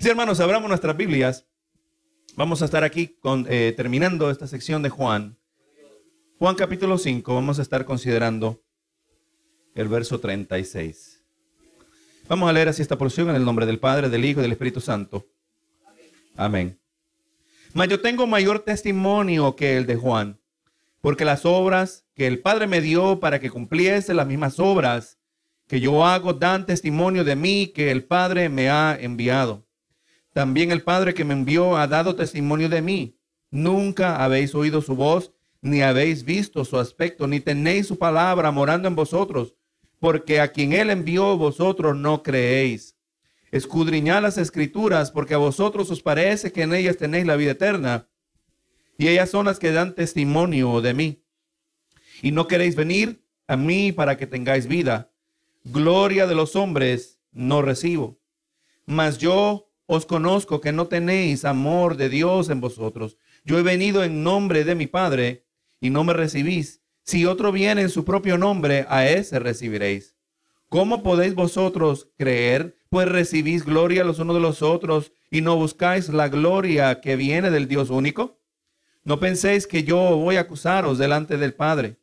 Sí, hermanos, abramos nuestras Biblias. Vamos a estar aquí con, eh, terminando esta sección de Juan. Juan capítulo 5, vamos a estar considerando el verso 36. Vamos a leer así esta porción en el nombre del Padre, del Hijo y del Espíritu Santo. Amén. Mas yo tengo mayor testimonio que el de Juan, porque las obras que el Padre me dio para que cumpliese las mismas obras que yo hago dan testimonio de mí que el Padre me ha enviado. También el Padre que me envió ha dado testimonio de mí. Nunca habéis oído su voz, ni habéis visto su aspecto, ni tenéis su palabra morando en vosotros, porque a quien él envió vosotros no creéis. Escudriñad las escrituras, porque a vosotros os parece que en ellas tenéis la vida eterna, y ellas son las que dan testimonio de mí. Y no queréis venir a mí para que tengáis vida. Gloria de los hombres no recibo. Mas yo os conozco que no tenéis amor de Dios en vosotros. Yo he venido en nombre de mi Padre y no me recibís. Si otro viene en su propio nombre, a ese recibiréis. ¿Cómo podéis vosotros creer? Pues recibís gloria los unos de los otros y no buscáis la gloria que viene del Dios único. No penséis que yo voy a acusaros delante del Padre.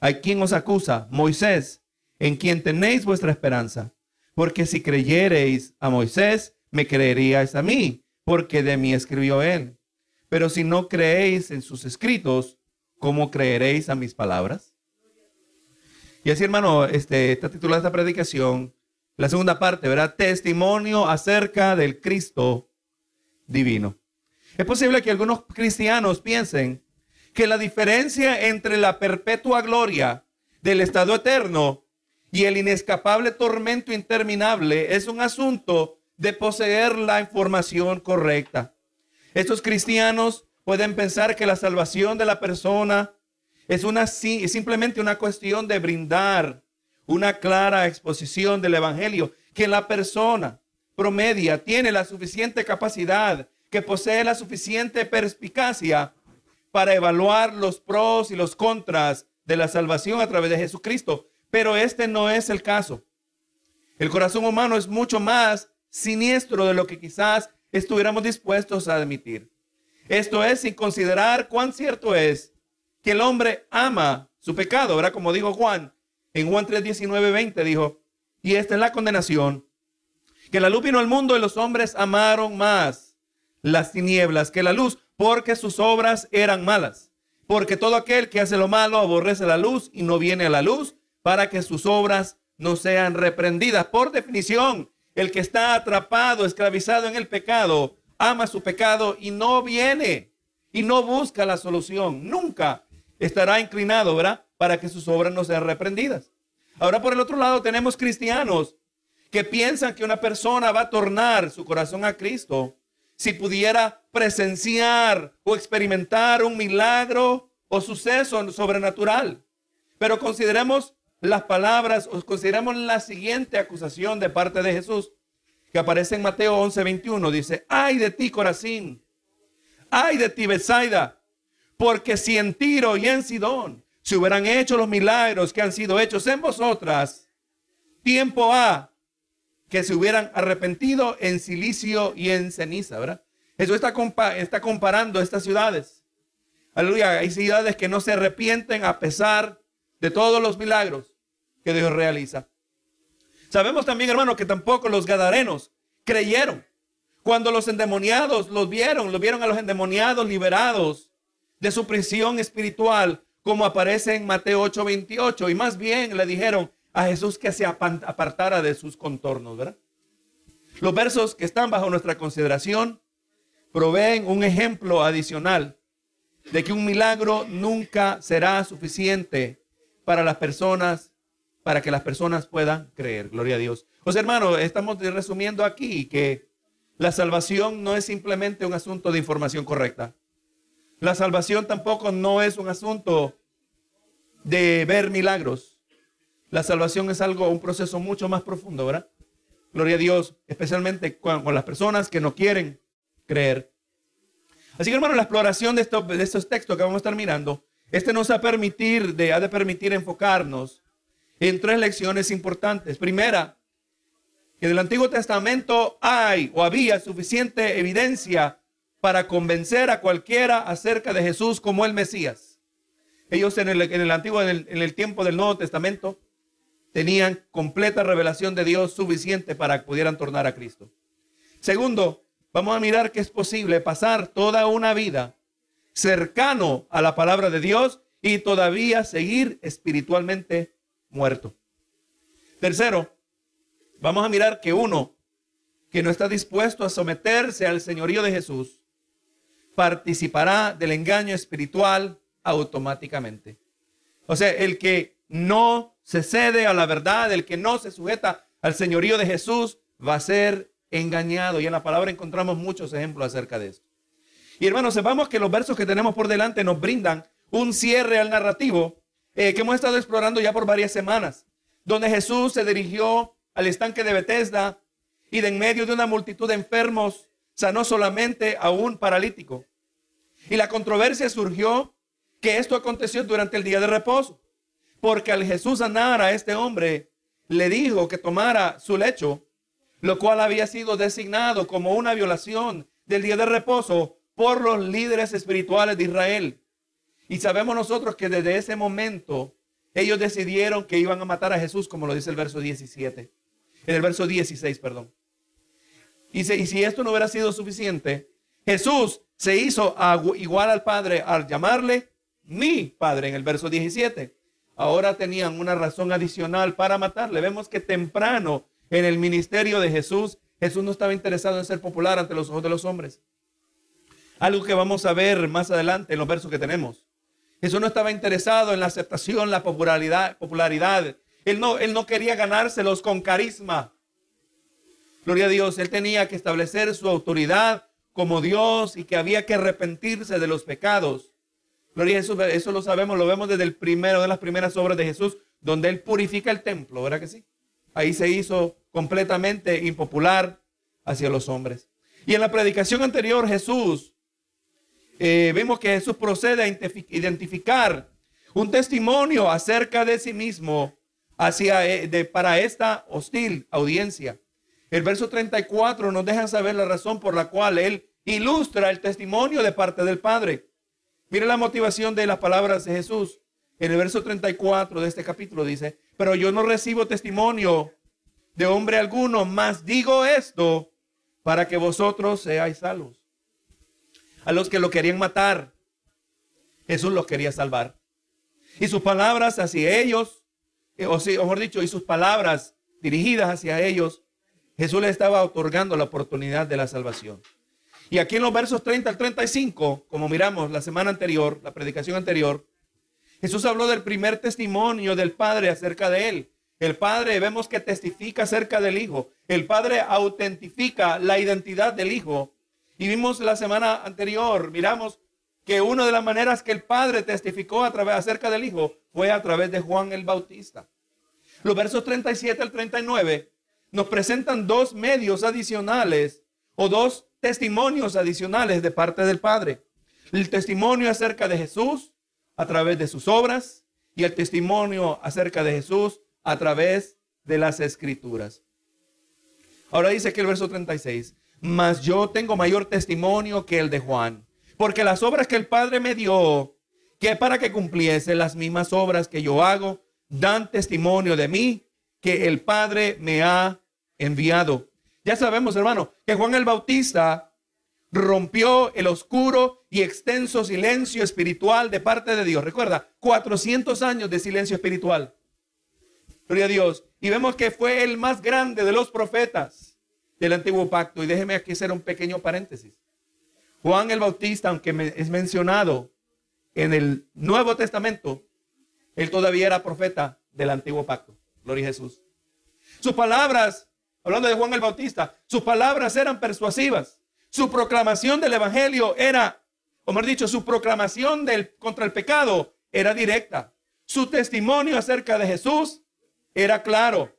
¿Hay quien os acusa? Moisés, en quien tenéis vuestra esperanza. Porque si creyereis a Moisés, me creeríais a mí, porque de mí escribió él. Pero si no creéis en sus escritos, ¿cómo creeréis a mis palabras? Y así, hermano, este, está titulada esta predicación, la segunda parte, ¿verdad? Testimonio acerca del Cristo divino. Es posible que algunos cristianos piensen que la diferencia entre la perpetua gloria del estado eterno y el inescapable tormento interminable es un asunto de poseer la información correcta. Estos cristianos pueden pensar que la salvación de la persona es, una, es simplemente una cuestión de brindar una clara exposición del Evangelio, que la persona promedia tiene la suficiente capacidad, que posee la suficiente perspicacia para evaluar los pros y los contras de la salvación a través de Jesucristo. Pero este no es el caso. El corazón humano es mucho más siniestro de lo que quizás estuviéramos dispuestos a admitir. Esto es sin considerar cuán cierto es que el hombre ama su pecado, ¿verdad? Como dijo Juan en Juan 3, 19, 20, dijo, y esta es la condenación, que la luz vino al mundo y los hombres amaron más las tinieblas que la luz, porque sus obras eran malas. Porque todo aquel que hace lo malo aborrece la luz y no viene a la luz para que sus obras no sean reprendidas. Por definición, el que está atrapado, esclavizado en el pecado, ama su pecado y no viene y no busca la solución. Nunca estará inclinado, ¿verdad? Para que sus obras no sean reprendidas. Ahora por el otro lado tenemos cristianos que piensan que una persona va a tornar su corazón a Cristo si pudiera presenciar o experimentar un milagro o suceso sobrenatural. Pero consideremos las palabras, o consideramos la siguiente acusación de parte de Jesús que aparece en Mateo 11, 21. Dice, ay de ti, Corazín, ay de ti, Besaida, porque si en Tiro y en Sidón se hubieran hecho los milagros que han sido hechos en vosotras, tiempo ha que se hubieran arrepentido en silicio y en ceniza, ¿verdad? Eso está, está comparando estas ciudades. Aleluya, hay ciudades que no se arrepienten a pesar de todos los milagros que Dios realiza. Sabemos también, hermano, que tampoco los gadarenos creyeron. Cuando los endemoniados los vieron, los vieron a los endemoniados liberados de su prisión espiritual, como aparece en Mateo 8:28, y más bien le dijeron a Jesús que se apartara de sus contornos, ¿verdad? Los versos que están bajo nuestra consideración proveen un ejemplo adicional de que un milagro nunca será suficiente para las personas para que las personas puedan creer. Gloria a Dios. Pues hermano, estamos resumiendo aquí que la salvación no es simplemente un asunto de información correcta. La salvación tampoco no es un asunto de ver milagros. La salvación es algo, un proceso mucho más profundo, ¿verdad? Gloria a Dios, especialmente con, las personas que no quieren creer. Así que hermano, la exploración de estos, textos que vamos a estar mirando, este nos va a permitir, ha de permitir enfocarnos en tres lecciones importantes. Primera, que en el Antiguo Testamento hay o había suficiente evidencia para convencer a cualquiera acerca de Jesús como el Mesías. Ellos en el, en el antiguo, en el, en el tiempo del Nuevo Testamento, tenían completa revelación de Dios suficiente para que pudieran tornar a Cristo. Segundo, vamos a mirar que es posible pasar toda una vida cercano a la palabra de Dios y todavía seguir espiritualmente muerto. Tercero, vamos a mirar que uno que no está dispuesto a someterse al señorío de Jesús participará del engaño espiritual automáticamente. O sea, el que no se cede a la verdad, el que no se sujeta al señorío de Jesús, va a ser engañado. Y en la palabra encontramos muchos ejemplos acerca de esto. Y hermanos, sepamos que los versos que tenemos por delante nos brindan un cierre al narrativo eh, que hemos estado explorando ya por varias semanas, donde Jesús se dirigió al estanque de Bethesda y de en medio de una multitud de enfermos sanó solamente a un paralítico. Y la controversia surgió que esto aconteció durante el día de reposo, porque al Jesús sanar a este hombre, le dijo que tomara su lecho, lo cual había sido designado como una violación del día de reposo por los líderes espirituales de Israel. Y sabemos nosotros que desde ese momento ellos decidieron que iban a matar a Jesús, como lo dice el verso 17, en el verso 16, perdón. Y si, y si esto no hubiera sido suficiente, Jesús se hizo igual al Padre al llamarle mi Padre en el verso 17. Ahora tenían una razón adicional para matarle. Vemos que temprano en el ministerio de Jesús, Jesús no estaba interesado en ser popular ante los ojos de los hombres. Algo que vamos a ver más adelante en los versos que tenemos. Jesús no estaba interesado en la aceptación, la popularidad. popularidad. Él, no, él no quería ganárselos con carisma. Gloria a Dios, él tenía que establecer su autoridad como Dios y que había que arrepentirse de los pecados. Gloria a Jesús, eso lo sabemos, lo vemos desde el primero de las primeras obras de Jesús, donde él purifica el templo, ¿verdad que sí? Ahí se hizo completamente impopular hacia los hombres. Y en la predicación anterior, Jesús, eh, vemos que Jesús procede a identificar un testimonio acerca de sí mismo hacia, eh, para esta hostil audiencia. El verso 34 nos deja saber la razón por la cual él ilustra el testimonio de parte del Padre. Mire la motivación de las palabras de Jesús. En el verso 34 de este capítulo dice, pero yo no recibo testimonio de hombre alguno, más digo esto para que vosotros seáis salvos. A los que lo querían matar, Jesús los quería salvar. Y sus palabras hacia ellos, eh, o, sí, mejor dicho, y sus palabras dirigidas hacia ellos, Jesús le estaba otorgando la oportunidad de la salvación. Y aquí en los versos 30 al 35, como miramos la semana anterior, la predicación anterior, Jesús habló del primer testimonio del Padre acerca de él. El Padre vemos que testifica acerca del Hijo. El Padre autentifica la identidad del Hijo. Y vimos la semana anterior, miramos que una de las maneras que el Padre testificó a través, acerca del Hijo fue a través de Juan el Bautista. Los versos 37 al 39 nos presentan dos medios adicionales o dos testimonios adicionales de parte del Padre. El testimonio acerca de Jesús a través de sus obras y el testimonio acerca de Jesús a través de las escrituras. Ahora dice aquí el verso 36, mas yo tengo mayor testimonio que el de Juan, porque las obras que el Padre me dio, que para que cumpliese las mismas obras que yo hago, dan testimonio de mí, que el Padre me ha enviado. Ya sabemos, hermano, que Juan el Bautista rompió el oscuro y extenso silencio espiritual de parte de Dios. Recuerda, 400 años de silencio espiritual. Gloria a Dios. Y vemos que fue el más grande de los profetas del antiguo pacto. Y déjeme aquí hacer un pequeño paréntesis. Juan el Bautista, aunque es mencionado en el Nuevo Testamento, él todavía era profeta del antiguo pacto. Gloria a Jesús. Sus palabras hablando de Juan el Bautista, sus palabras eran persuasivas. Su proclamación del Evangelio era, como he dicho, su proclamación del, contra el pecado era directa. Su testimonio acerca de Jesús era claro.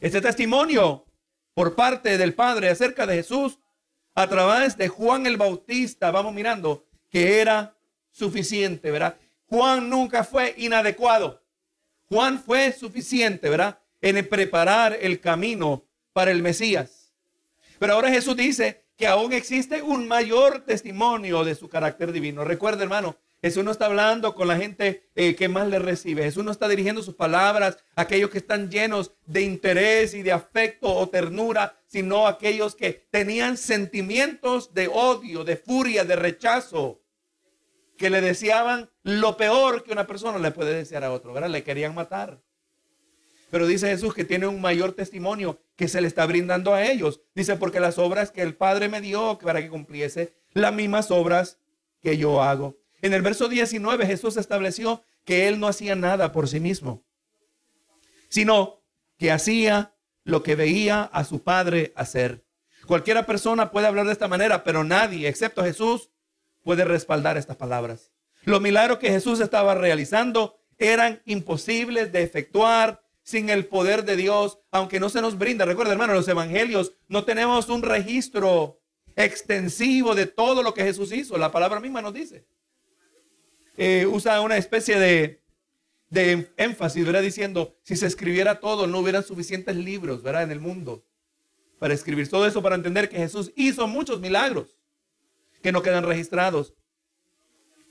Este testimonio por parte del Padre acerca de Jesús a través de Juan el Bautista, vamos mirando que era suficiente, ¿verdad? Juan nunca fue inadecuado. Juan fue suficiente, ¿verdad? En preparar el camino para el Mesías. Pero ahora Jesús dice que aún existe un mayor testimonio de su carácter divino. Recuerda, hermano, Jesús no está hablando con la gente eh, que más le recibe. Jesús no está dirigiendo sus palabras a aquellos que están llenos de interés y de afecto o ternura, sino a aquellos que tenían sentimientos de odio, de furia, de rechazo, que le deseaban lo peor que una persona le puede desear a otro, ¿verdad? Le querían matar. Pero dice Jesús que tiene un mayor testimonio que se le está brindando a ellos. Dice, porque las obras que el Padre me dio para que cumpliese, las mismas obras que yo hago. En el verso 19 Jesús estableció que él no hacía nada por sí mismo, sino que hacía lo que veía a su Padre hacer. Cualquiera persona puede hablar de esta manera, pero nadie, excepto Jesús, puede respaldar estas palabras. Los milagros que Jesús estaba realizando eran imposibles de efectuar sin el poder de Dios, aunque no se nos brinda. Recuerda, hermano, los evangelios no tenemos un registro extensivo de todo lo que Jesús hizo. La palabra misma nos dice. Eh, usa una especie de, de énfasis, ¿verdad? Diciendo, si se escribiera todo, no hubieran suficientes libros, ¿verdad? En el mundo para escribir todo eso, para entender que Jesús hizo muchos milagros que no quedan registrados.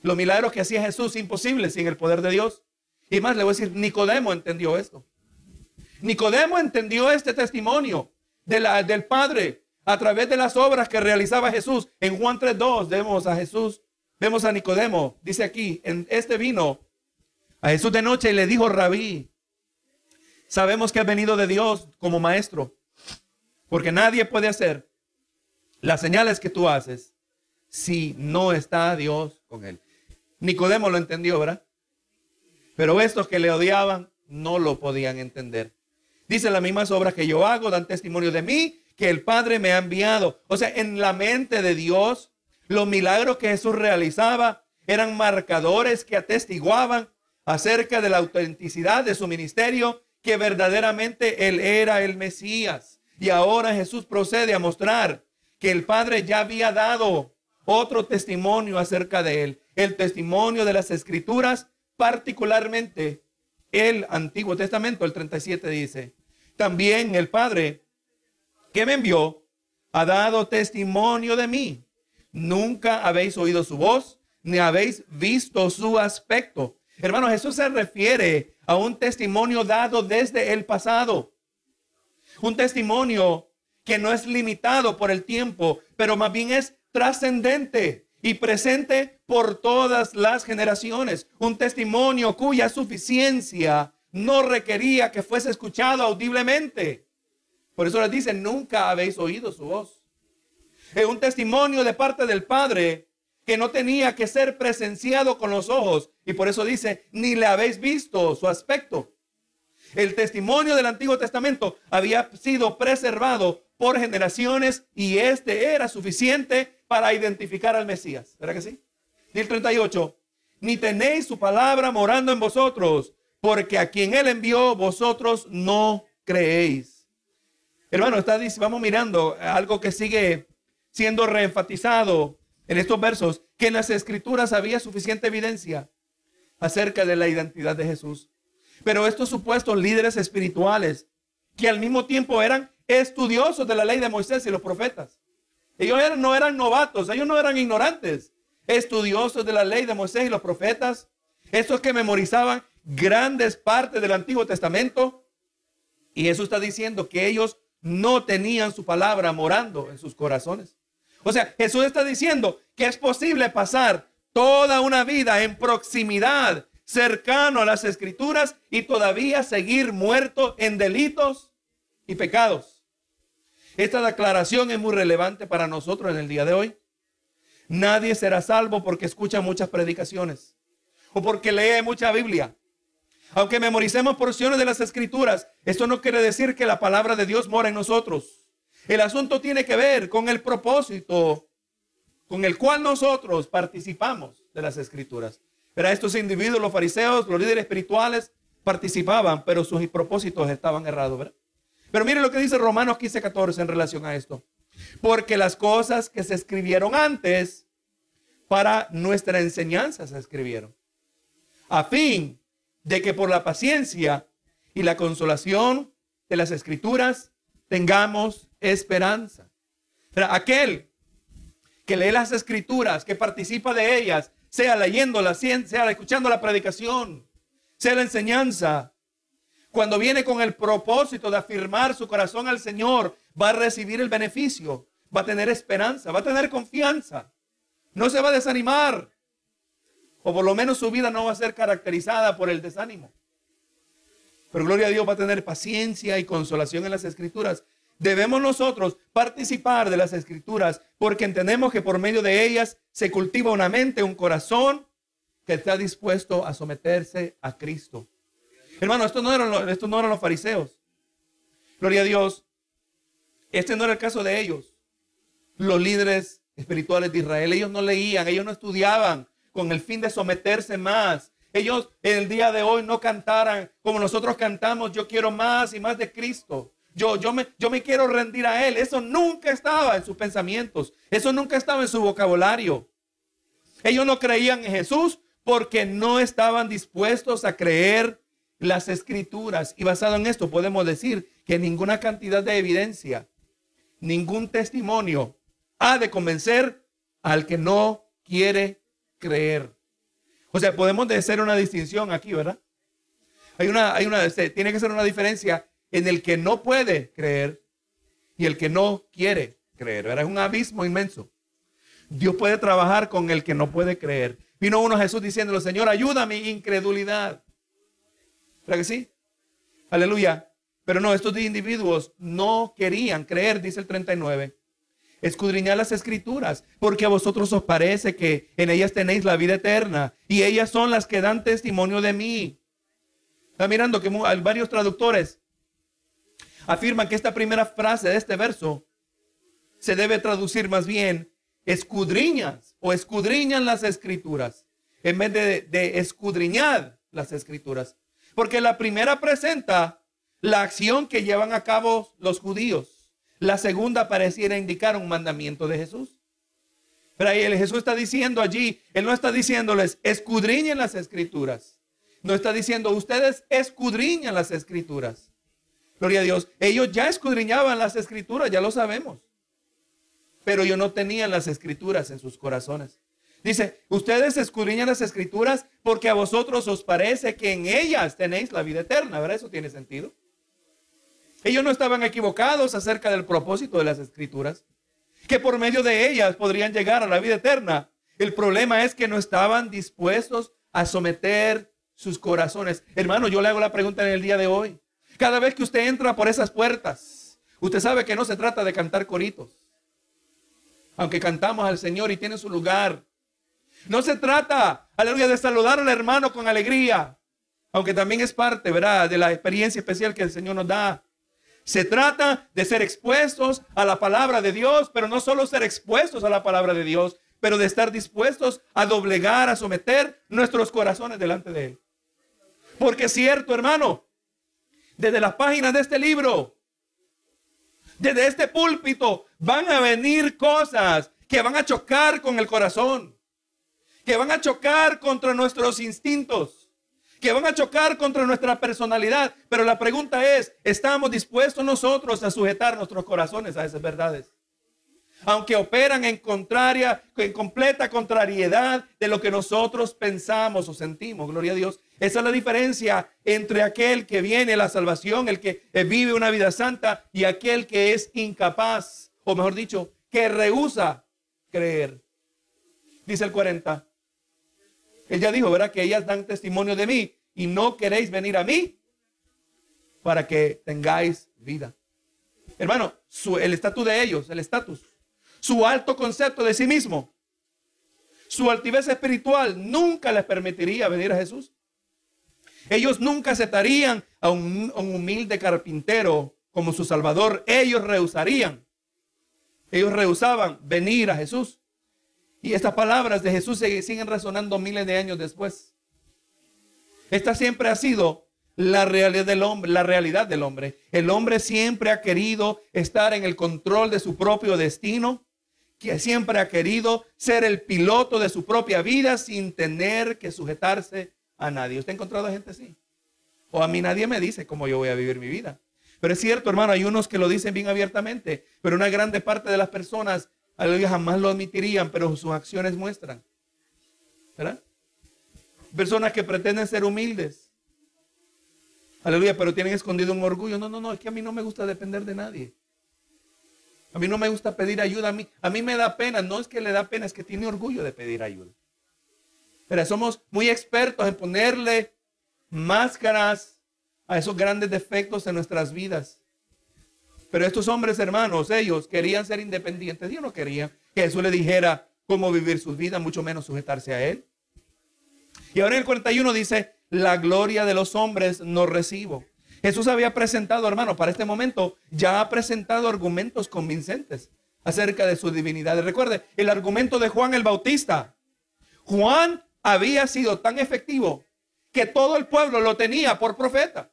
Los milagros que hacía Jesús imposibles sin el poder de Dios. Y más le voy a decir, Nicodemo entendió esto. Nicodemo entendió este testimonio de la, del Padre a través de las obras que realizaba Jesús. En Juan 3.2 vemos a Jesús, vemos a Nicodemo, dice aquí, en este vino a Jesús de noche y le dijo, rabí, sabemos que ha venido de Dios como maestro, porque nadie puede hacer las señales que tú haces si no está Dios con él. Nicodemo lo entendió, ¿verdad? Pero estos que le odiaban no lo podían entender. Dice las mismas obras que yo hago, dan testimonio de mí, que el Padre me ha enviado. O sea, en la mente de Dios, los milagros que Jesús realizaba eran marcadores que atestiguaban acerca de la autenticidad de su ministerio, que verdaderamente Él era el Mesías. Y ahora Jesús procede a mostrar que el Padre ya había dado otro testimonio acerca de Él, el testimonio de las Escrituras, particularmente el Antiguo Testamento, el 37 dice, también el Padre que me envió ha dado testimonio de mí. Nunca habéis oído su voz, ni habéis visto su aspecto. Hermano, Jesús se refiere a un testimonio dado desde el pasado. Un testimonio que no es limitado por el tiempo, pero más bien es trascendente y presente por todas las generaciones. Un testimonio cuya suficiencia no requería que fuese escuchado audiblemente. Por eso les dice, nunca habéis oído su voz. Es un testimonio de parte del Padre que no tenía que ser presenciado con los ojos. Y por eso dice, ni le habéis visto su aspecto. El testimonio del Antiguo Testamento había sido preservado por generaciones y este era suficiente para identificar al Mesías. ¿Verdad que sí? Y el 38, ni tenéis su palabra morando en vosotros, porque a quien él envió vosotros no creéis. Hermano, está, vamos mirando algo que sigue siendo reenfatizado en estos versos, que en las escrituras había suficiente evidencia acerca de la identidad de Jesús. Pero estos supuestos líderes espirituales, que al mismo tiempo eran estudiosos de la ley de Moisés y los profetas, ellos no eran novatos, ellos no eran ignorantes, estudiosos de la ley de Moisés y los profetas, estos que memorizaban grandes partes del Antiguo Testamento. Y Jesús está diciendo que ellos no tenían su palabra morando en sus corazones. O sea, Jesús está diciendo que es posible pasar toda una vida en proximidad, cercano a las escrituras y todavía seguir muerto en delitos y pecados. Esta declaración es muy relevante para nosotros en el día de hoy. Nadie será salvo porque escucha muchas predicaciones o porque lee mucha Biblia. Aunque memoricemos porciones de las escrituras, esto no quiere decir que la palabra de Dios mora en nosotros. El asunto tiene que ver con el propósito con el cual nosotros participamos de las escrituras. Pero estos individuos, los fariseos, los líderes espirituales, participaban, pero sus propósitos estaban errados, ¿verdad? Pero mire lo que dice Romanos 15, 14 en relación a esto. Porque las cosas que se escribieron antes para nuestra enseñanza se escribieron. A fin de que por la paciencia y la consolación de las escrituras tengamos esperanza. aquel que lee las escrituras, que participa de ellas, sea leyéndolas, sea escuchando la predicación, sea la enseñanza, cuando viene con el propósito de afirmar su corazón al Señor, va a recibir el beneficio, va a tener esperanza, va a tener confianza, no se va a desanimar, o por lo menos su vida no va a ser caracterizada por el desánimo. Pero gloria a Dios va a tener paciencia y consolación en las escrituras. Debemos nosotros participar de las escrituras porque entendemos que por medio de ellas se cultiva una mente, un corazón que está dispuesto a someterse a Cristo. Hermano, esto no eran, no eran los fariseos. Gloria a Dios. Este no era el caso de ellos. Los líderes espirituales de Israel, ellos no leían, ellos no estudiaban con el fin de someterse más. Ellos en el día de hoy no cantaran como nosotros cantamos, yo quiero más y más de Cristo. Yo, yo, me, yo me quiero rendir a Él. Eso nunca estaba en sus pensamientos. Eso nunca estaba en su vocabulario. Ellos no creían en Jesús porque no estaban dispuestos a creer las escrituras. Y basado en esto podemos decir que ninguna cantidad de evidencia, ningún testimonio ha de convencer al que no quiere creer. O sea, podemos hacer una distinción aquí, ¿verdad? Hay una, hay una, tiene que ser una diferencia en el que no puede creer y el que no quiere creer. Es un abismo inmenso. Dios puede trabajar con el que no puede creer. Vino uno Jesús diciéndole, Señor, ayuda a mi incredulidad. ¿Verdad que sí? Aleluya. Pero no, estos individuos no querían creer, dice el 39. Escudriñar las escrituras, porque a vosotros os parece que en ellas tenéis la vida eterna y ellas son las que dan testimonio de mí. Está mirando que varios traductores afirman que esta primera frase de este verso se debe traducir más bien escudriñas o escudriñan las escrituras en vez de, de escudriñar las escrituras. Porque la primera presenta la acción que llevan a cabo los judíos. La segunda pareciera indicar un mandamiento de Jesús. Pero ahí el Jesús está diciendo allí, Él no está diciéndoles, escudriñen las escrituras. No está diciendo, ustedes escudriñan las escrituras. Gloria a Dios. Ellos ya escudriñaban las escrituras, ya lo sabemos. Pero ellos no tenían las escrituras en sus corazones. Dice, ustedes escudriñan las escrituras porque a vosotros os parece que en ellas tenéis la vida eterna, ¿verdad? Eso tiene sentido. Ellos no estaban equivocados acerca del propósito de las escrituras, que por medio de ellas podrían llegar a la vida eterna. El problema es que no estaban dispuestos a someter sus corazones. Hermano, yo le hago la pregunta en el día de hoy. Cada vez que usted entra por esas puertas, usted sabe que no se trata de cantar coritos. Aunque cantamos al Señor y tiene su lugar. No se trata, aleluya, de saludar al hermano con alegría. Aunque también es parte, ¿verdad?, de la experiencia especial que el Señor nos da. Se trata de ser expuestos a la palabra de Dios, pero no solo ser expuestos a la palabra de Dios, pero de estar dispuestos a doblegar, a someter nuestros corazones delante de Él. Porque es cierto, hermano, desde las páginas de este libro, desde este púlpito, van a venir cosas que van a chocar con el corazón, que van a chocar contra nuestros instintos, que van a chocar contra nuestra personalidad. Pero la pregunta es, ¿estamos dispuestos nosotros a sujetar nuestros corazones a esas verdades? aunque operan en contraria, en completa contrariedad de lo que nosotros pensamos o sentimos. Gloria a Dios. Esa es la diferencia entre aquel que viene a la salvación, el que vive una vida santa, y aquel que es incapaz, o mejor dicho, que rehúsa creer. Dice el 40. Él ya dijo, ¿verdad? Que ellas dan testimonio de mí y no queréis venir a mí para que tengáis vida. Hermano, el estatus de ellos, el estatus, su alto concepto de sí mismo, su altivez espiritual nunca les permitiría venir a Jesús. Ellos nunca aceptarían a un, humilde carpintero como su Salvador. Ellos rehusarían. Ellos rehusaban venir a Jesús. Y estas palabras de Jesús siguen resonando miles de años después. Esta siempre ha sido la realidad del hombre, la realidad del hombre. El hombre siempre ha querido estar en el control de su propio destino, que siempre ha querido ser el piloto de su propia vida sin tener que sujetarse a nadie. ¿Usted ha encontrado gente así? O a mí nadie me dice cómo yo voy a vivir mi vida. Pero es cierto, hermano, hay unos que lo dicen bien abiertamente, pero una grande parte de las personas, aleluya, jamás lo admitirían, pero sus acciones muestran. ¿Verdad? Personas que pretenden ser humildes. Aleluya, pero tienen escondido un orgullo. No, no, no, es que a mí no me gusta depender de nadie. A mí no me gusta pedir ayuda. A mí, a mí me da pena. No es que le da pena, es que tiene orgullo de pedir ayuda. Pero somos muy expertos en ponerle máscaras a esos grandes defectos en nuestras vidas. Pero estos hombres hermanos, ellos querían ser independientes. Dios no quería que Jesús le dijera cómo vivir sus vidas, mucho menos sujetarse a Él. Y ahora en el 41 dice, la gloria de los hombres no recibo. Jesús había presentado, hermano, para este momento, ya ha presentado argumentos convincentes acerca de su divinidad. Recuerde, el argumento de Juan el Bautista. Juan había sido tan efectivo que todo el pueblo lo tenía por profeta.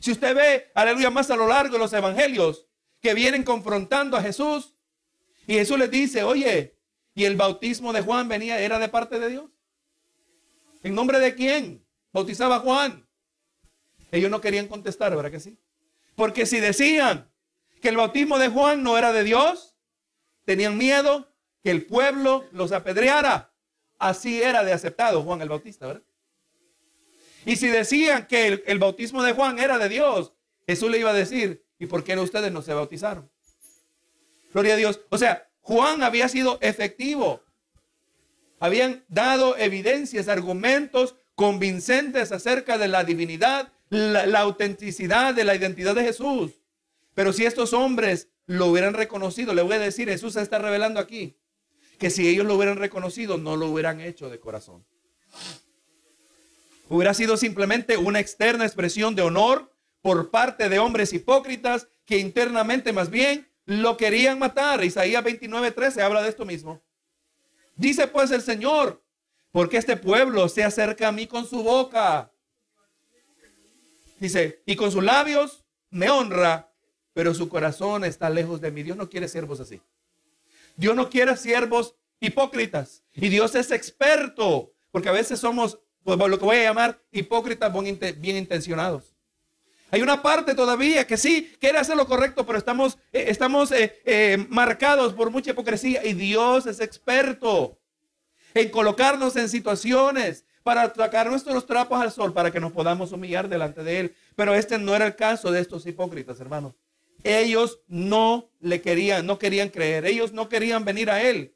Si usted ve, aleluya, más a lo largo de los evangelios que vienen confrontando a Jesús, y Jesús les dice, oye, ¿y el bautismo de Juan venía, era de parte de Dios? ¿En nombre de quién? Bautizaba a Juan. Ellos no querían contestar, ¿verdad que sí? Porque si decían que el bautismo de Juan no era de Dios, tenían miedo que el pueblo los apedreara. Así era de aceptado Juan el Bautista, ¿verdad? Y si decían que el, bautismo de Juan era de Dios, Jesús le iba a decir, ¿y por qué ustedes no se bautizaron? Gloria a Dios. O sea, Juan había sido efectivo. Habían dado evidencias, argumentos convincentes acerca de la divinidad, la, autenticidad de la identidad de Jesús. Pero si estos hombres lo hubieran reconocido, le voy a decir, Jesús se está revelando aquí, que si ellos lo hubieran reconocido, no lo hubieran hecho de corazón. Hubiera sido simplemente una externa expresión de honor por parte de hombres hipócritas que internamente más bien lo querían matar. Isaías 29:13 habla de esto mismo. Dice pues el Señor, porque este pueblo se acerca a mí con su boca. Dice, y con sus labios me honra, pero su corazón está lejos de mí. Dios no quiere siervos así. Dios no quiere siervos hipócritas. Y Dios es experto, porque a veces somos pues, lo que voy a llamar hipócritas bien intencionados. Hay una parte todavía que sí quiere hacer lo correcto, pero estamos, eh, estamos eh, eh, marcados por mucha hipocresía y Dios es experto en colocarnos en situaciones para sacar nuestros trapos al sol para que nos podamos humillar delante de Él. Pero este no era el caso de estos hipócritas, hermanos. Ellos no le querían, no querían creer, ellos no querían venir a Él.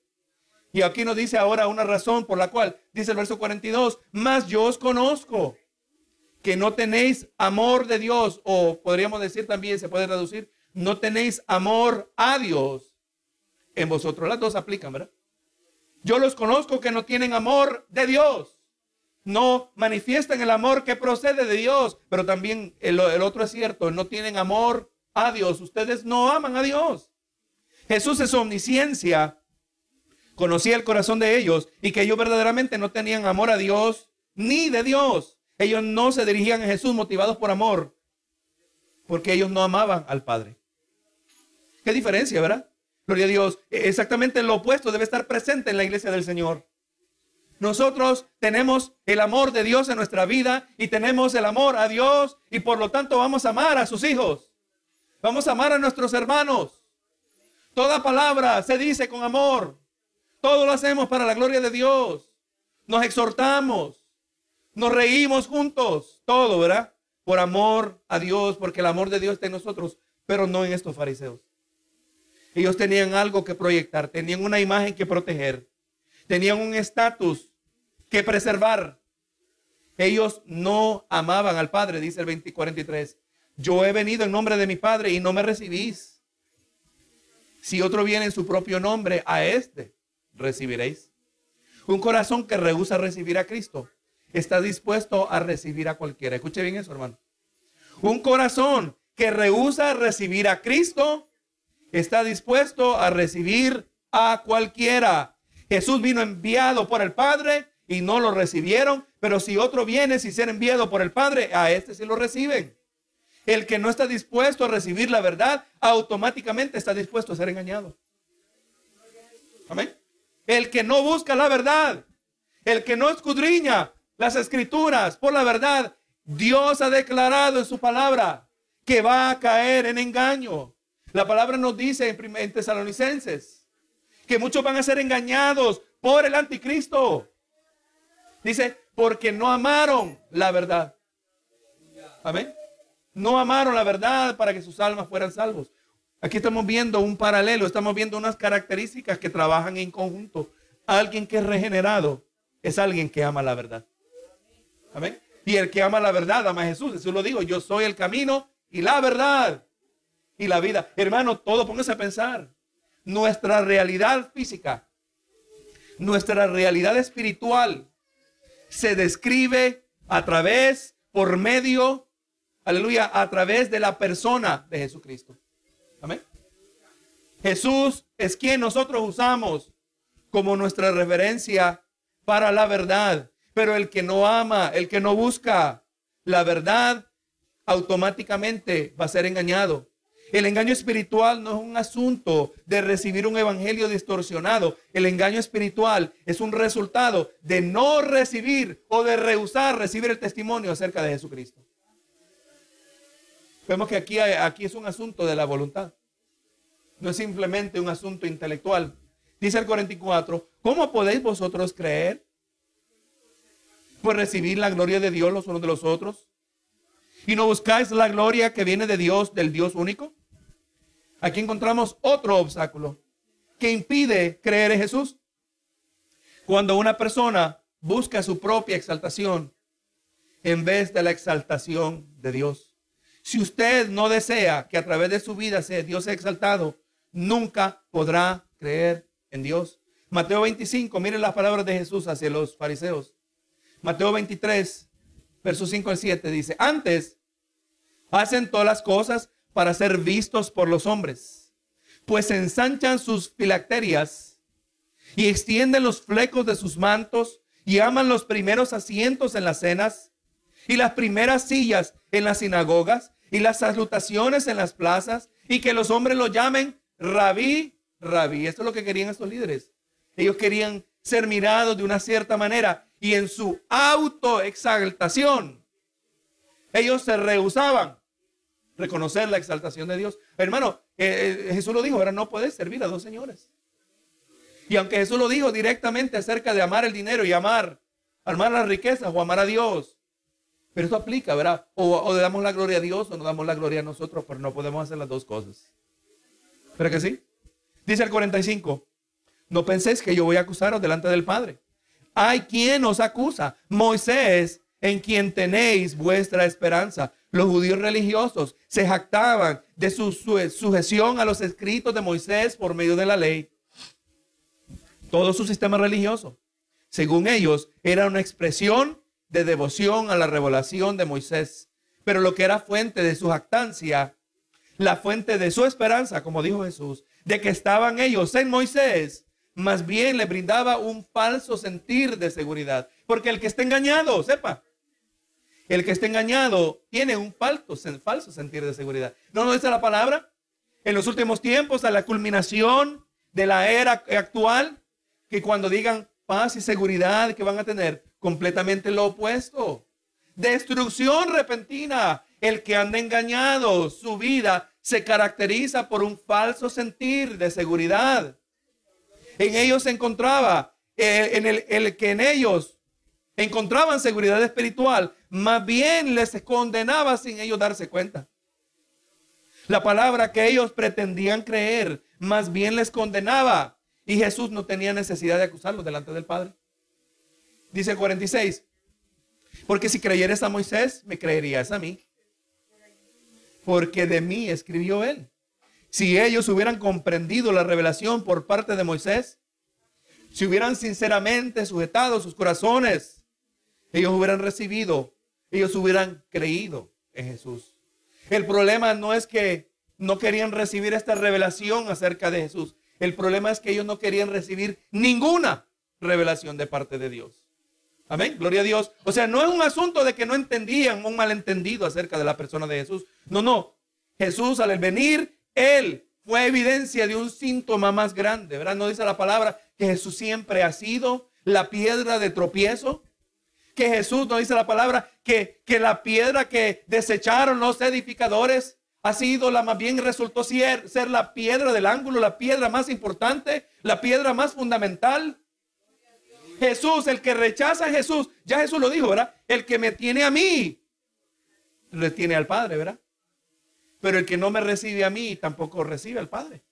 Y aquí nos dice ahora una razón por la cual, dice el verso 42, más yo os conozco, que no tenéis amor de Dios, o podríamos decir también, se puede reducir, no tenéis amor a Dios en vosotros. Las dos aplican, ¿verdad? Yo los conozco que no tienen amor de Dios. No manifiestan el amor que procede de Dios, pero también el, el otro es cierto, no tienen amor a Dios. Ustedes no aman a Dios. Jesús es omnisciencia conocía el corazón de ellos y que ellos verdaderamente no tenían amor a Dios ni de Dios. Ellos no se dirigían a Jesús motivados por amor, porque ellos no amaban al Padre. Qué diferencia, ¿verdad? Gloria a Dios. E, exactamente lo opuesto debe estar presente en la iglesia del Señor. Nosotros tenemos el amor de Dios en nuestra vida y tenemos el amor a Dios y por lo tanto vamos a amar a sus hijos. Vamos a amar a nuestros hermanos. Toda palabra se dice con amor. Todo lo hacemos para la gloria de Dios. Nos exhortamos. Nos reímos juntos. Todo, ¿verdad? Por amor a Dios, porque el amor de Dios está en nosotros, pero no en estos fariseos. Ellos tenían algo que proyectar, tenían una imagen que proteger, tenían un estatus que preservar. Ellos no amaban al Padre, dice el 2043. Yo he venido en nombre de mi Padre y no me recibís. Si otro viene en su propio nombre, a este recibiréis. Un corazón que rehúsa recibir a Cristo está dispuesto a recibir a cualquiera. Escuche bien eso, hermano. Un corazón que rehúsa recibir a Cristo está dispuesto a recibir a cualquiera. Jesús vino enviado por el Padre y no lo recibieron, pero si otro viene sin ser enviado por el Padre, a este sí lo reciben. El que no está dispuesto a recibir la verdad, automáticamente está dispuesto a ser engañado. Amén. El que no busca la verdad, el que no escudriña las escrituras por la verdad, Dios ha declarado en su palabra que va a caer en engaño. La palabra nos dice en, en Tesalonicenses que muchos van a ser engañados por el anticristo. Dice, porque no amaron la verdad. Amén. No amaron la verdad para que sus almas fueran salvos. Aquí estamos viendo un paralelo, estamos viendo unas características que trabajan en conjunto. Alguien que es regenerado es alguien que ama la verdad. Y el que ama la verdad ama a Jesús. Eso lo digo, yo soy el camino y la verdad y la vida. Hermano, todo póngase a pensar. Nuestra realidad física, nuestra realidad espiritual se describe a través, por medio, aleluya, a través de la persona de Jesucristo. Amén. Jesús es quien nosotros usamos como nuestra referencia para la verdad. Pero el que no ama, el que no busca la verdad, automáticamente va a ser engañado. El engaño espiritual no es un asunto de recibir un evangelio distorsionado. El engaño espiritual es un resultado de no recibir o de rehusar recibir el testimonio acerca de Jesucristo. Vemos que aquí, aquí es un asunto de la voluntad. No es simplemente un asunto intelectual. Dice el 44, ¿cómo podéis vosotros creer? Pues recibir la gloria de Dios los unos de los otros. ¿Y no buscáis la gloria que viene de Dios, del Dios único? Aquí encontramos otro obstáculo que impide creer en Jesús. Cuando una persona busca su propia exaltación en vez de la exaltación de Dios. Si usted no desea que a través de su vida sea Dios exaltado, nunca podrá creer en Dios. Mateo 25, miren las palabras de Jesús hacia los fariseos. Mateo 23, versos 5 al 7 dice, antes hacen todas las cosas para ser vistos por los hombres, pues ensanchan sus filacterias y extienden los flecos de sus mantos y aman los primeros asientos en las cenas y las primeras sillas en las sinagogas y las salutaciones en las plazas y que los hombres lo llamen rabí, rabí. Esto es lo que querían estos líderes. Ellos querían ser mirados de una cierta manera y en su autoexaltación ellos se rehusaban reconocer la exaltación de Dios. Hermano, eh, eh, Jesús lo dijo, ahora no puedes servir a dos señores. Y aunque Jesús lo dijo directamente acerca de amar el dinero y amar, amar las riquezas o amar a Dios, pero esto aplica, ¿verdad? O, o le damos la gloria a Dios o no damos la gloria a nosotros, pero no podemos hacer las dos cosas. ¿Pero que sí? Dice el 45, no penséis que yo voy a acusaros delante del Padre. Hay quien os acusa, Moisés, en quien tenéis vuestra esperanza. Los judíos religiosos se jactaban de su, sujeción a los escritos de Moisés por medio de la ley. Todo su sistema religioso, según ellos, era una expresión de devoción a la revelación de Moisés. Pero lo que era fuente de su jactancia, la fuente de su esperanza, como dijo Jesús, de que estaban ellos en Moisés, más bien le brindaba un falso sentir de seguridad. Porque el que está engañado, sepa, el que está engañado tiene un falso, falso sentir de seguridad. ¿No nos dice la palabra? En los últimos tiempos, a la culminación de la era actual, que cuando digan paz y seguridad que van a tener, completamente lo opuesto. Destrucción repentina. El que anda engañado, su vida se caracteriza por un falso sentir de seguridad. En ellos se encontraba, eh, en el, el que en ellos encontraban seguridad espiritual, más bien les condenaba sin ellos darse cuenta. La palabra que ellos pretendían creer, más bien les condenaba. Y Jesús no tenía necesidad de acusarlos delante del Padre. Dice el 46, porque si creyeres a Moisés, me creerías a mí. Porque de mí escribió él. Si ellos hubieran comprendido la revelación por parte de Moisés, si hubieran sinceramente sujetado sus corazones, ellos hubieran recibido ellos hubieran creído en Jesús. El problema no es que no querían recibir esta revelación acerca de Jesús. El problema es que ellos no querían recibir ninguna revelación de parte de Dios. Amén, gloria a Dios. O sea, no es un asunto de que no entendían un malentendido acerca de la persona de Jesús. No, no. Jesús al venir, Él fue evidencia de un síntoma más grande, ¿verdad? No dice la palabra que Jesús siempre ha sido la piedra de tropiezo que Jesús, no dice la palabra, que, que la piedra que desecharon los edificadores ha sido la más bien resultó ser, ser la piedra del ángulo, la piedra más importante, la piedra más fundamental. Jesús, el que rechaza a Jesús, ya Jesús lo dijo, ¿verdad? El que me tiene a mí, le tiene al Padre, ¿verdad? Pero el que no me recibe a mí, tampoco recibe al Padre.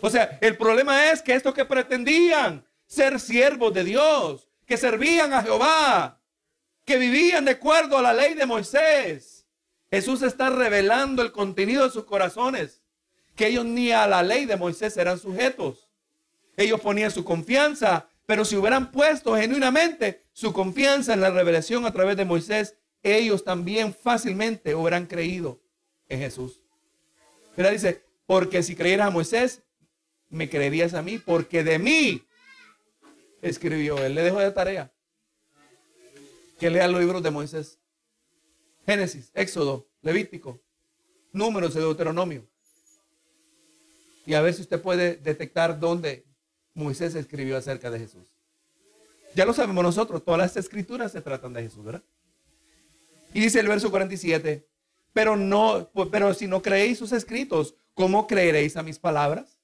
O sea, el problema es que estos que pretendían ser siervos de Dios, que servían a Jehová, que vivían de acuerdo a la ley de Moisés, Jesús está revelando el contenido de sus corazones, que ellos ni a la ley de Moisés eran sujetos. Ellos ponían su confianza, pero si hubieran puesto genuinamente su confianza en la revelación a través de Moisés, ellos también fácilmente hubieran creído en Jesús. Pero dice, porque si creyeras a Moisés, me creerías a mí, porque de mí escribió él. Le dejo de tarea que lea los libros de Moisés. Génesis, Éxodo, Levítico, Números de Deuteronomio. Y a ver si usted puede detectar dónde Moisés escribió acerca de Jesús. Ya lo sabemos nosotros, todas las escrituras se tratan de Jesús, ¿verdad? Y dice el verso 47, pero no, pero si no creéis sus escritos, ¿cómo creeréis a mis palabras?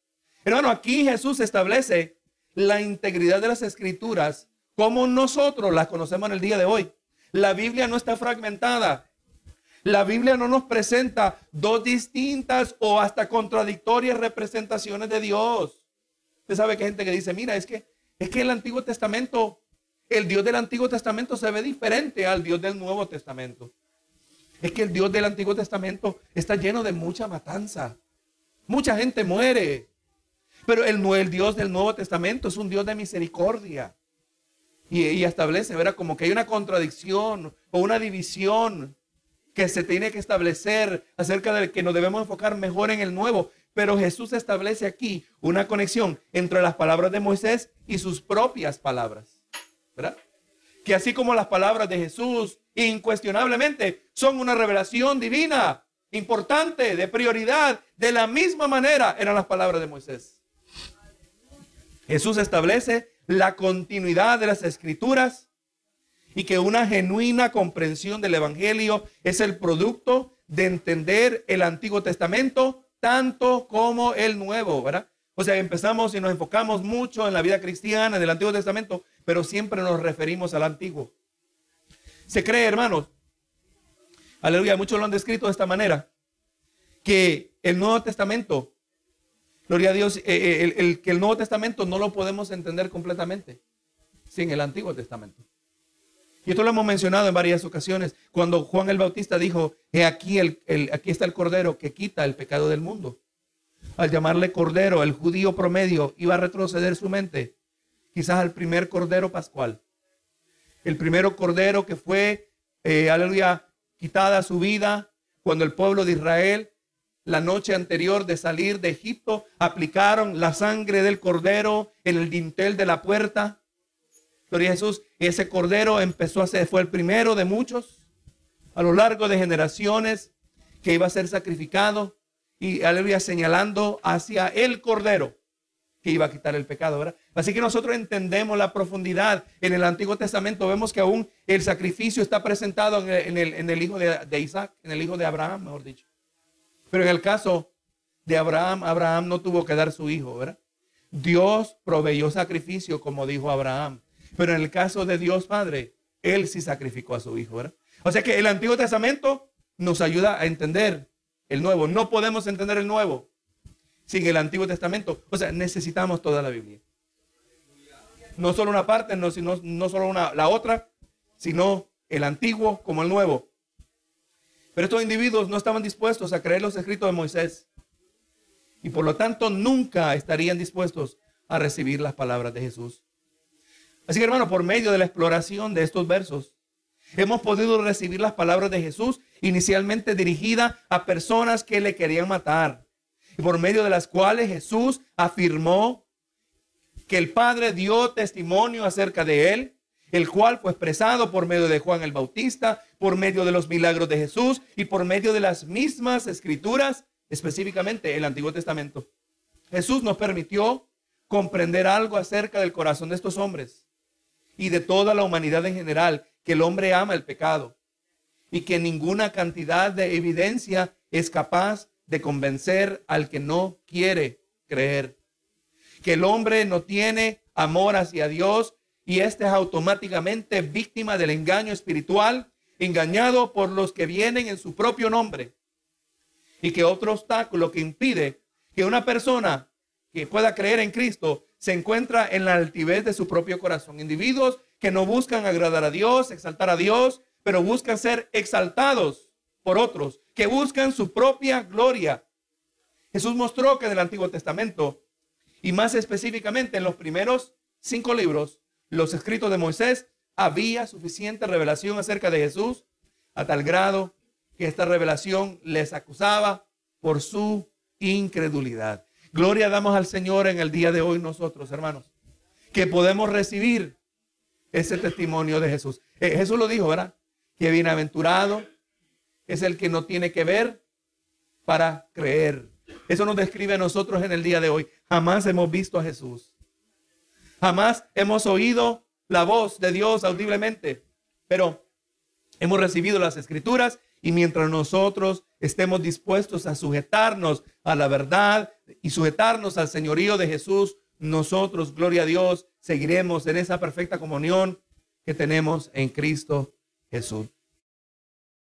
Hermano, aquí Jesús establece la integridad de las escrituras como nosotros las conocemos en el día de hoy. La Biblia no está fragmentada. La Biblia no nos presenta dos distintas o hasta contradictorias representaciones de Dios. Usted sabe que hay gente que dice, mira, es que es que el Antiguo Testamento, el Dios del Antiguo Testamento se ve diferente al Dios del Nuevo Testamento. Es que el Dios del Antiguo Testamento está lleno de mucha matanza. Mucha gente muere. Pero el, Dios del Nuevo Testamento es un Dios de misericordia. Y, y establece, ¿verdad? Como que hay una contradicción o una división que se tiene que establecer acerca de que nos debemos enfocar mejor en el nuevo. Pero Jesús establece aquí una conexión entre las palabras de Moisés y sus propias palabras. ¿Verdad? Que así como las palabras de Jesús incuestionablemente son una revelación divina, importante, de prioridad, de la misma manera eran las palabras de Moisés. Jesús establece la continuidad de las escrituras y que una genuina comprensión del Evangelio es el producto de entender el Antiguo Testamento tanto como el Nuevo, ¿verdad? O sea, empezamos y nos enfocamos mucho en la vida cristiana, en el Antiguo Testamento, pero siempre nos referimos al Antiguo. Se cree, hermanos, aleluya, muchos lo han descrito de esta manera, que el Nuevo Testamento Gloria a Dios, eh, eh, el, que el Nuevo Testamento no lo podemos entender completamente sin el Antiguo Testamento. Y esto lo hemos mencionado en varias ocasiones. Cuando Juan el Bautista dijo, He aquí, el, aquí está el Cordero que quita el pecado del mundo. Al llamarle Cordero, el judío promedio iba a retroceder su mente, quizás al primer Cordero Pascual. El primero Cordero que fue, eh, aleluya, quitada su vida cuando el pueblo de Israel la noche anterior de salir de Egipto, aplicaron la sangre del cordero en el dintel de la puerta. Gloria a Jesús. Ese cordero empezó a ser, fue el primero de muchos a lo largo de generaciones que iba a ser sacrificado y aleluya señalando hacia el cordero que iba a quitar el pecado, ¿verdad? Así que nosotros entendemos la profundidad. En el Antiguo Testamento vemos que aún el sacrificio está presentado en el, hijo de, de Isaac, en el hijo de Abraham, mejor dicho. Pero en el caso de Abraham, Abraham no tuvo que dar su hijo, ¿verdad? Dios proveyó sacrificio, como dijo Abraham. Pero en el caso de Dios Padre, Él sí sacrificó a su hijo, ¿verdad? O sea que el Antiguo Testamento nos ayuda a entender el Nuevo. No podemos entender el Nuevo sin el Antiguo Testamento. O sea, necesitamos toda la Biblia. No solo una parte, no, sino, no solo una, la otra, sino el Antiguo como el Nuevo. Pero estos individuos no estaban dispuestos a creer los escritos de Moisés. Y por lo tanto nunca estarían dispuestos a recibir las palabras de Jesús. Así que hermano, por medio de la exploración de estos versos, hemos podido recibir las palabras de Jesús inicialmente dirigidas a personas que le querían matar. Por medio de las cuales Jesús afirmó que el Padre dio testimonio acerca de él el cual fue expresado por medio de Juan el Bautista, por medio de los milagros de Jesús y por medio de las mismas escrituras, específicamente el Antiguo Testamento. Jesús nos permitió comprender algo acerca del corazón de estos hombres y de toda la humanidad en general, que el hombre ama el pecado y que ninguna cantidad de evidencia es capaz de convencer al que no quiere creer. Que el hombre no tiene amor hacia Dios y este es automáticamente víctima del engaño espiritual, engañado por los que vienen en su propio nombre. Y que otro obstáculo que impide que una persona que pueda creer en Cristo se encuentra en la altivez de su propio corazón. Individuos que no buscan agradar a Dios, exaltar a Dios, pero buscan ser exaltados por otros, que buscan su propia gloria. Jesús mostró que en el Antiguo Testamento, y más específicamente en los primeros cinco libros, los escritos de Moisés, había suficiente revelación acerca de Jesús, a tal grado que esta revelación les acusaba por su incredulidad. Gloria damos al Señor en el día de hoy nosotros, hermanos, que podemos recibir ese testimonio de Jesús. Eh, Jesús lo dijo, ¿verdad? Que bienaventurado es el que no tiene que ver para creer. Eso nos describe a nosotros en el día de hoy. Jamás hemos visto a Jesús. Jamás hemos oído la voz de Dios audiblemente. Pero hemos recibido las escrituras y mientras nosotros estemos dispuestos a sujetarnos a la verdad y sujetarnos al señorío de Jesús, nosotros, gloria a Dios, seguiremos en esa perfecta comunión que tenemos en Cristo Jesús.